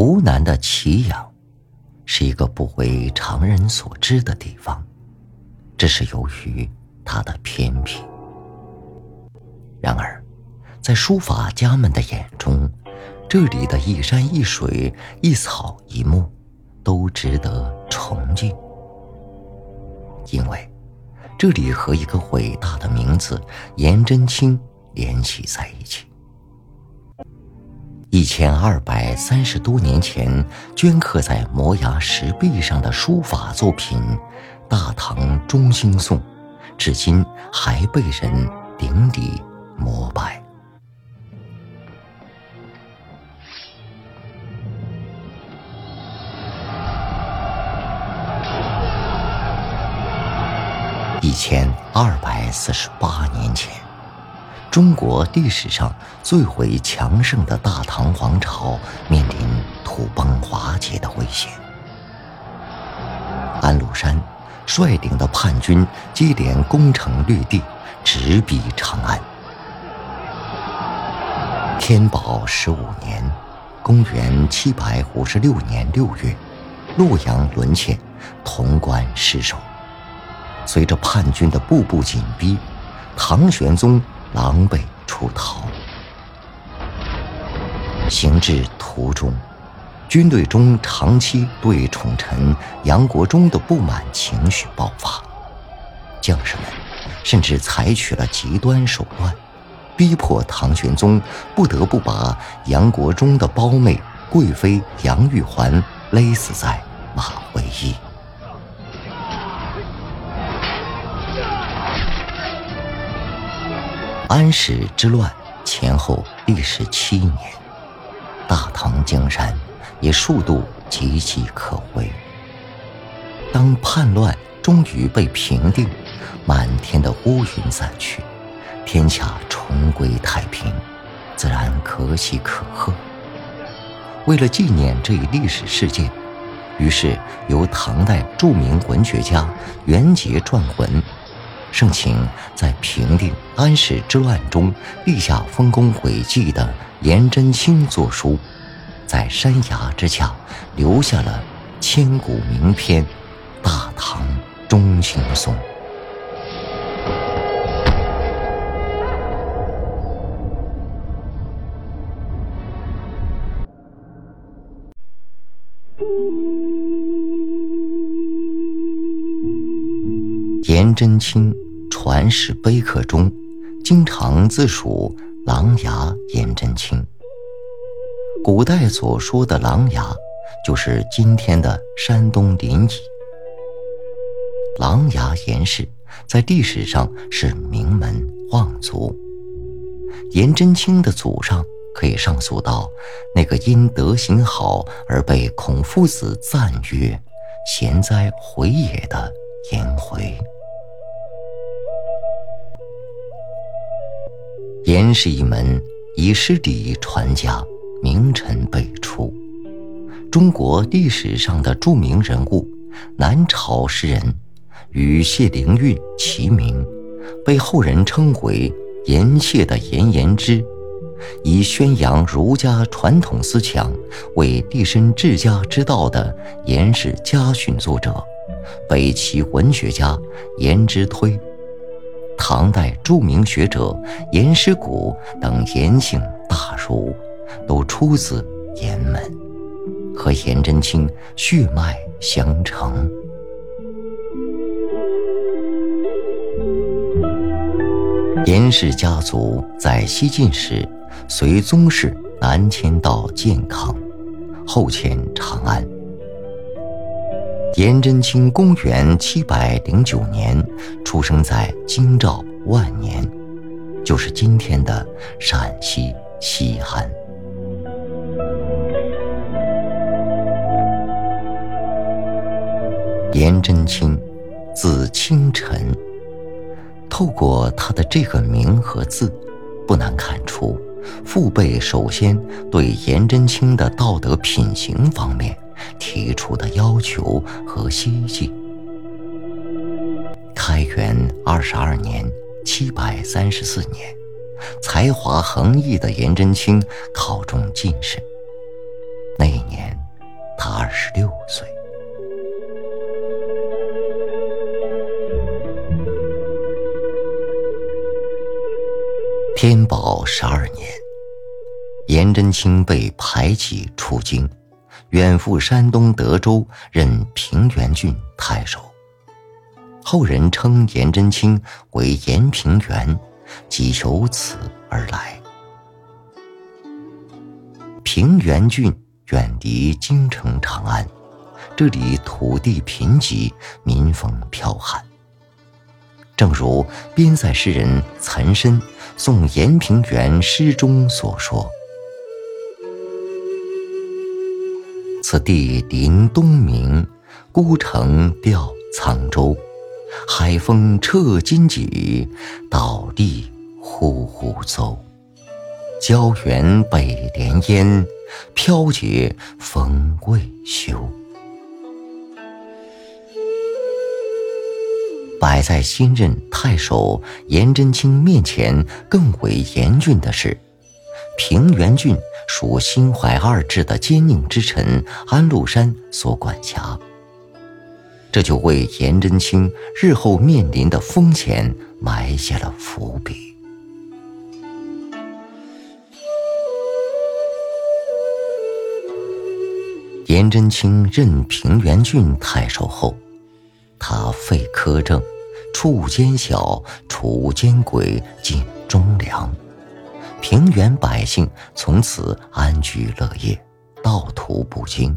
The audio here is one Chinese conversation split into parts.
湖南的祁阳，是一个不为常人所知的地方，这是由于它的偏僻。然而，在书法家们的眼中，这里的一山一水、一草一木，都值得崇敬，因为这里和一个伟大的名字颜真卿联系在一起。一千二百三十多年前镌刻在摩崖石壁上的书法作品《大唐中兴颂》，至今还被人顶礼膜拜。一千二百四十八年前。中国历史上最为强盛的大唐王朝面临土崩瓦解的危险。安禄山率领的叛军接连攻城略地，直逼长安。天宝十五年（公元756年六月），洛阳沦陷，潼关失守。随着叛军的步步紧逼，唐玄宗。狼狈出逃，行至途中，军队中长期对宠臣杨国忠的不满情绪爆发，将士们甚至采取了极端手段，逼迫唐玄宗不得不把杨国忠的胞妹贵妃杨玉环勒死在马嵬驿。安史之乱前后历时七年，大唐江山也数度岌岌可危。当叛乱终于被平定，满天的乌云散去，天下重归太平，自然可喜可贺。为了纪念这一历史事件，于是由唐代著名文学家元节撰文。盛情在平定安史之乱中立下丰功伟绩的颜真卿作书，在山崖之下留下了千古名篇《大唐中兴颂》。颜真卿传世碑刻中，经常自述琅琊颜真卿。古代所说的琅琊，就是今天的山东临沂。琅琊颜氏在历史上是名门望族，颜真卿的祖上可以上溯到那个因德行好而被孔夫子赞曰“贤哉，回也”的颜回。颜氏一门以诗礼传家，名臣辈出。中国历史上的著名人物，南朝诗人与谢灵运齐名，被后人称为“颜谢”的颜延之，以宣扬儒家传统思想为立身治家之道的颜氏家训作者，北齐文学家颜之推。唐代著名学者颜师古等颜姓大儒，都出自颜门，和颜真卿血脉相承。颜氏家族在西晋时随宗室南迁到建康，后迁长安。颜真卿公元七百零九年出生在京兆万年，就是今天的陕西西安。颜真卿，字清晨。透过他的这个名和字，不难看出，父辈首先对颜真卿的道德品行方面。提出的要求和希冀。开元二十二年（七百三十四年），才华横溢的颜真卿考中进士。那一年，他二十六岁。天宝十二年，颜真卿被排挤出京，远赴山东德州任平原郡太守。后人称颜真卿为颜平原，即由此而来。平原郡。远离京城长安，这里土地贫瘠，民风剽悍。正如边塞诗人岑参送延平原诗中所说：“此地临东冥，孤城吊沧州。海风彻荆棘，倒地呼呼奏。郊原北连烟。”飘结风未休。摆在新任太守颜真卿面前更为严峻的是，平原郡属心怀二志的奸佞之臣安禄山所管辖，这就为颜真卿日后面临的风险埋下了伏笔。颜真卿任平原郡太守后，他废苛政，处奸小，除奸鬼，尽忠良，平原百姓从此安居乐业，道途不惊。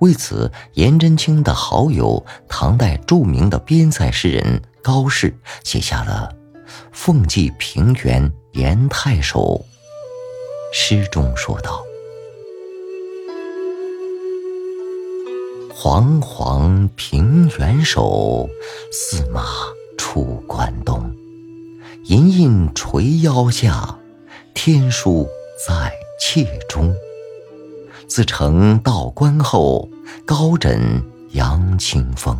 为此，颜真卿的好友唐代著名的边塞诗人高适写下了《奉祭平原颜太守》，诗中说道。煌煌平原首，驷马出关东。银印垂腰下，天书在切中。自成道观后，高枕扬清风。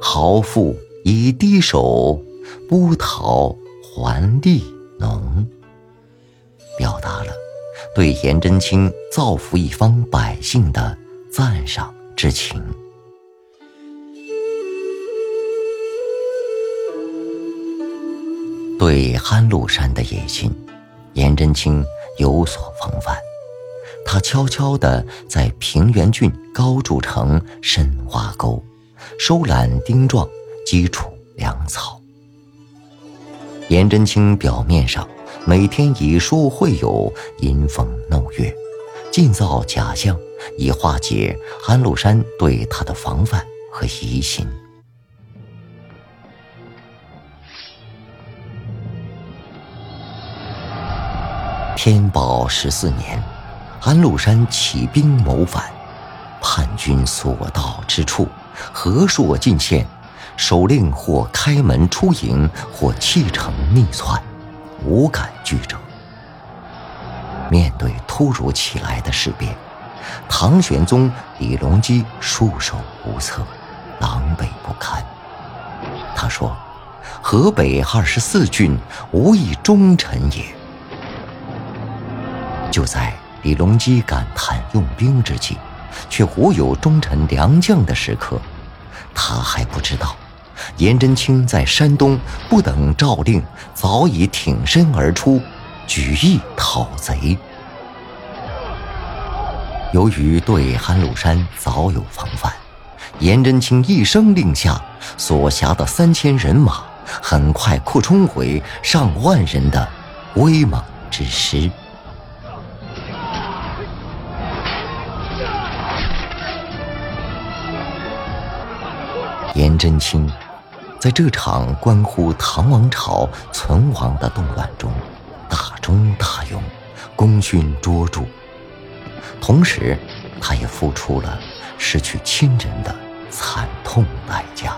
豪富以低首，不讨还地农。表达了对颜真卿造福一方百姓的赞赏。之情，对安禄山的野心，颜真卿有所防范。他悄悄地在平原郡高筑城，深挖沟，收揽丁壮，基础粮草。颜真卿表面上每天以书会友，吟风弄月，尽造假象。以化解安禄山对他的防范和疑心。天宝十四年，安禄山起兵谋反，叛军所到之处，河朔尽现，首领或开门出营，或弃城逆窜，无敢拒者。面对突如其来的事变。唐玄宗李隆基束手无策，狼狈不堪。他说：“河北二十四郡无一忠臣也。”就在李隆基感叹用兵之际，却无有忠臣良将的时刻，他还不知道，颜真卿在山东不等诏令，早已挺身而出，举义讨贼。由于对安禄山早有防范，颜真卿一声令下，所辖的三千人马很快扩充为上万人的威猛之师。颜真卿在这场关乎唐王朝存亡的动乱中，大忠大勇，功勋卓著。同时，他也付出了失去亲人的惨痛代价。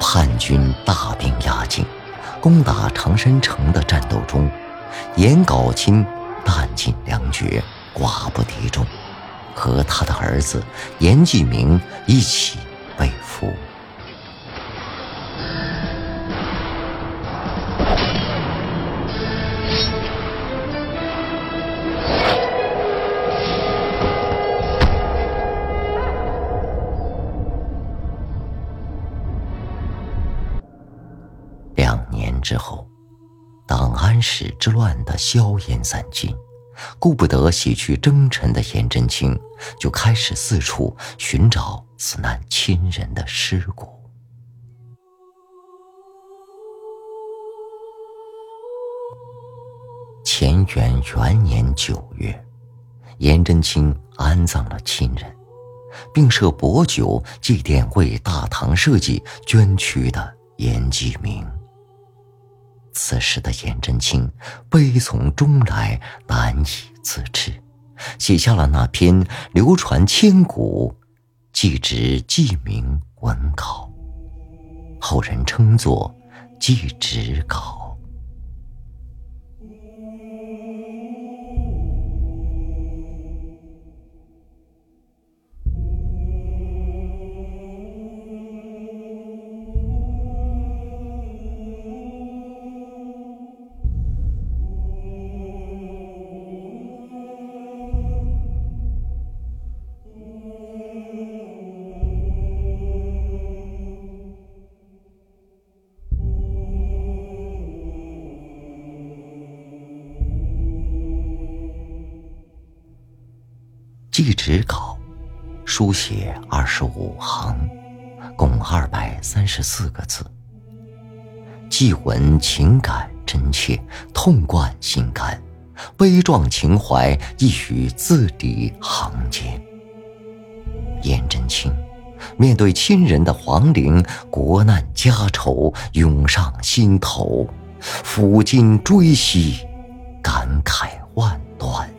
叛军大兵压境，攻打常山城的战斗中，颜杲卿弹尽粮绝，寡不敌众，和他的儿子严季明一起被俘。两年之后，档案室之乱的硝烟散尽。顾不得洗去征尘的颜真卿，就开始四处寻找死难亲人的尸骨。乾元元年九月，颜真卿安葬了亲人，并设薄酒祭奠为大唐社稷捐躯的颜继明。此时的颜真卿悲从中来，难以自制，写下了那篇流传千古《记直记名文稿》，后人称作《记职稿》。祭侄稿，书写二十五行，共二百三十四个字。祭文情感真切，痛贯心肝，悲壮情怀溢于字里行间。颜真卿面对亲人的亡灵，国难家仇涌上心头，抚今追昔，感慨万端。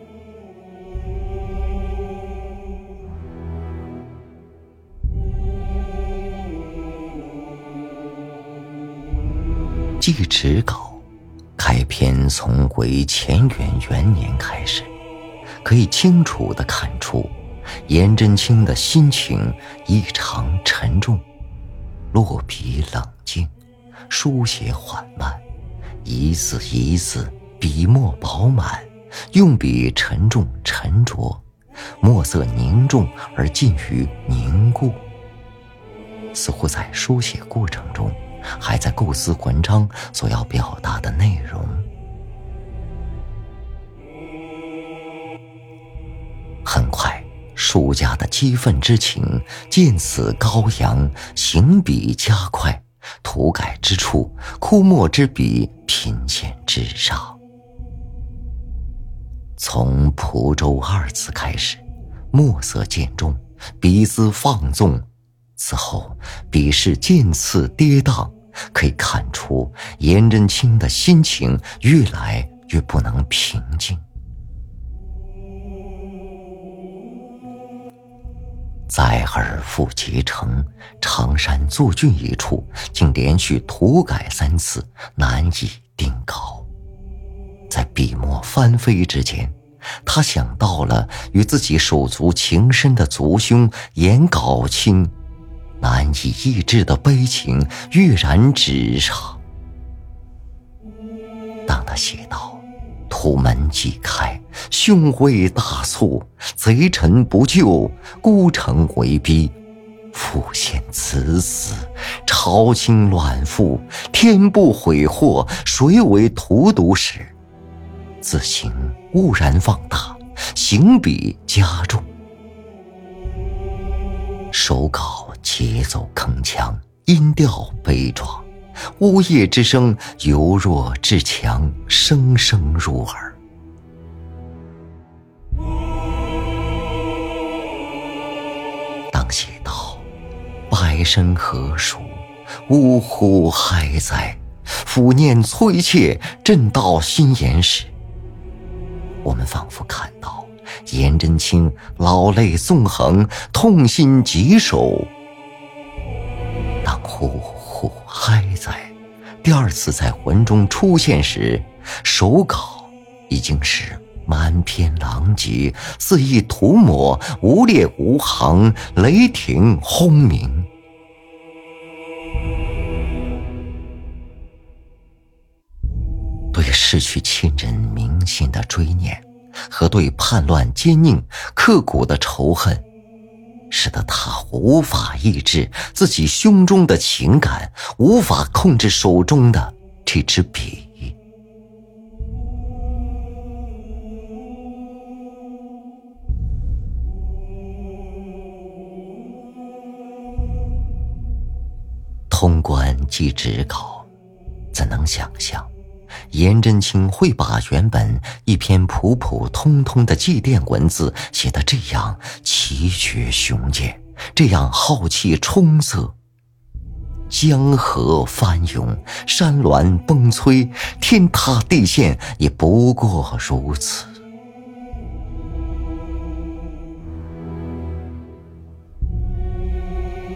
祭侄稿开篇从为乾元元年开始，可以清楚的看出，颜真卿的心情异常沉重，落笔冷静，书写缓慢，一字一字笔墨饱满，用笔沉重沉着，墨色凝重而近于凝固，似乎在书写过程中。还在构思文章所要表达的内容。很快，书家的激愤之情见此高扬，行笔加快，涂改之处，枯墨之笔频现纸上。从“蒲州”二字开始，墨色渐重，笔姿放纵。此后，笔势渐次跌宕，可以看出颜真卿的心情越来越不能平静。在尔父集城常山作郡一处，竟连续涂改三次，难以定稿。在笔墨翻飞之间，他想到了与自己手足情深的族兄颜杲卿。难以抑制的悲情跃然纸上。当他写道：“土门既开，凶威大促，贼臣不救，孤城为逼，复现此死，朝清乱覆，天不悔祸，谁为荼毒时？”自行兀然放大，行笔加重，手稿。节奏铿锵，音调悲壮，呜咽之声由弱至强，声声入耳。当写道“百身何属，呜呼哀哉，抚念催切，震到心弦”时，我们仿佛看到颜真卿老泪纵横，痛心疾首。呼呼嗨哉！第二次在魂中出现时，手稿已经是满篇狼藉，肆意涂抹，无列无行，雷霆轰鸣。对失去亲人铭心的追念，和对叛乱奸佞刻骨的仇恨。使得他无法抑制自己胸中的情感，无法控制手中的这支笔。通关寄纸稿，怎能想象，颜真卿会把原本一篇普普通通的祭奠文字写得这样奇绝雄健，这样浩气冲塞？江河翻涌，山峦崩摧，天塌地陷，也不过如此。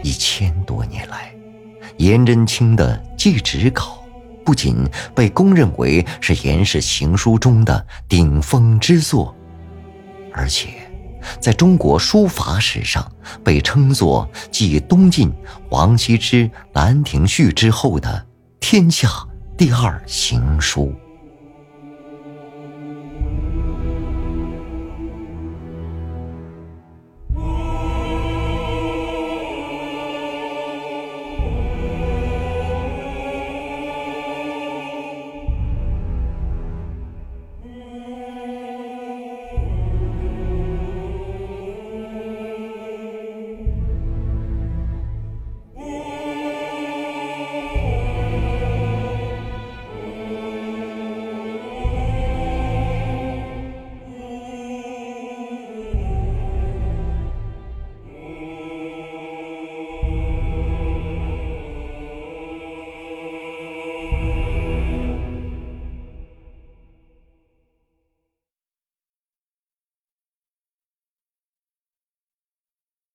一千多年来。颜真卿的祭纸稿，不仅被公认为是颜氏行书中的顶峰之作，而且在中国书法史上被称作继东晋王羲之《兰亭序》之后的天下第二行书。